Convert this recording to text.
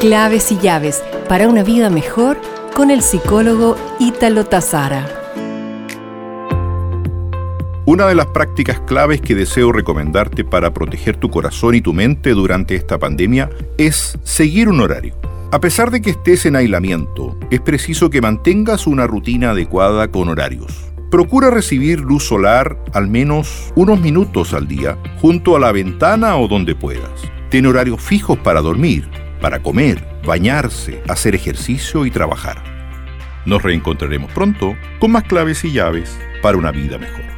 Claves y llaves para una vida mejor con el psicólogo Ítalo Tazara. Una de las prácticas claves que deseo recomendarte para proteger tu corazón y tu mente durante esta pandemia es seguir un horario. A pesar de que estés en aislamiento, es preciso que mantengas una rutina adecuada con horarios. Procura recibir luz solar al menos unos minutos al día junto a la ventana o donde puedas. Ten horarios fijos para dormir, para comer, bañarse, hacer ejercicio y trabajar. Nos reencontraremos pronto con más claves y llaves para una vida mejor.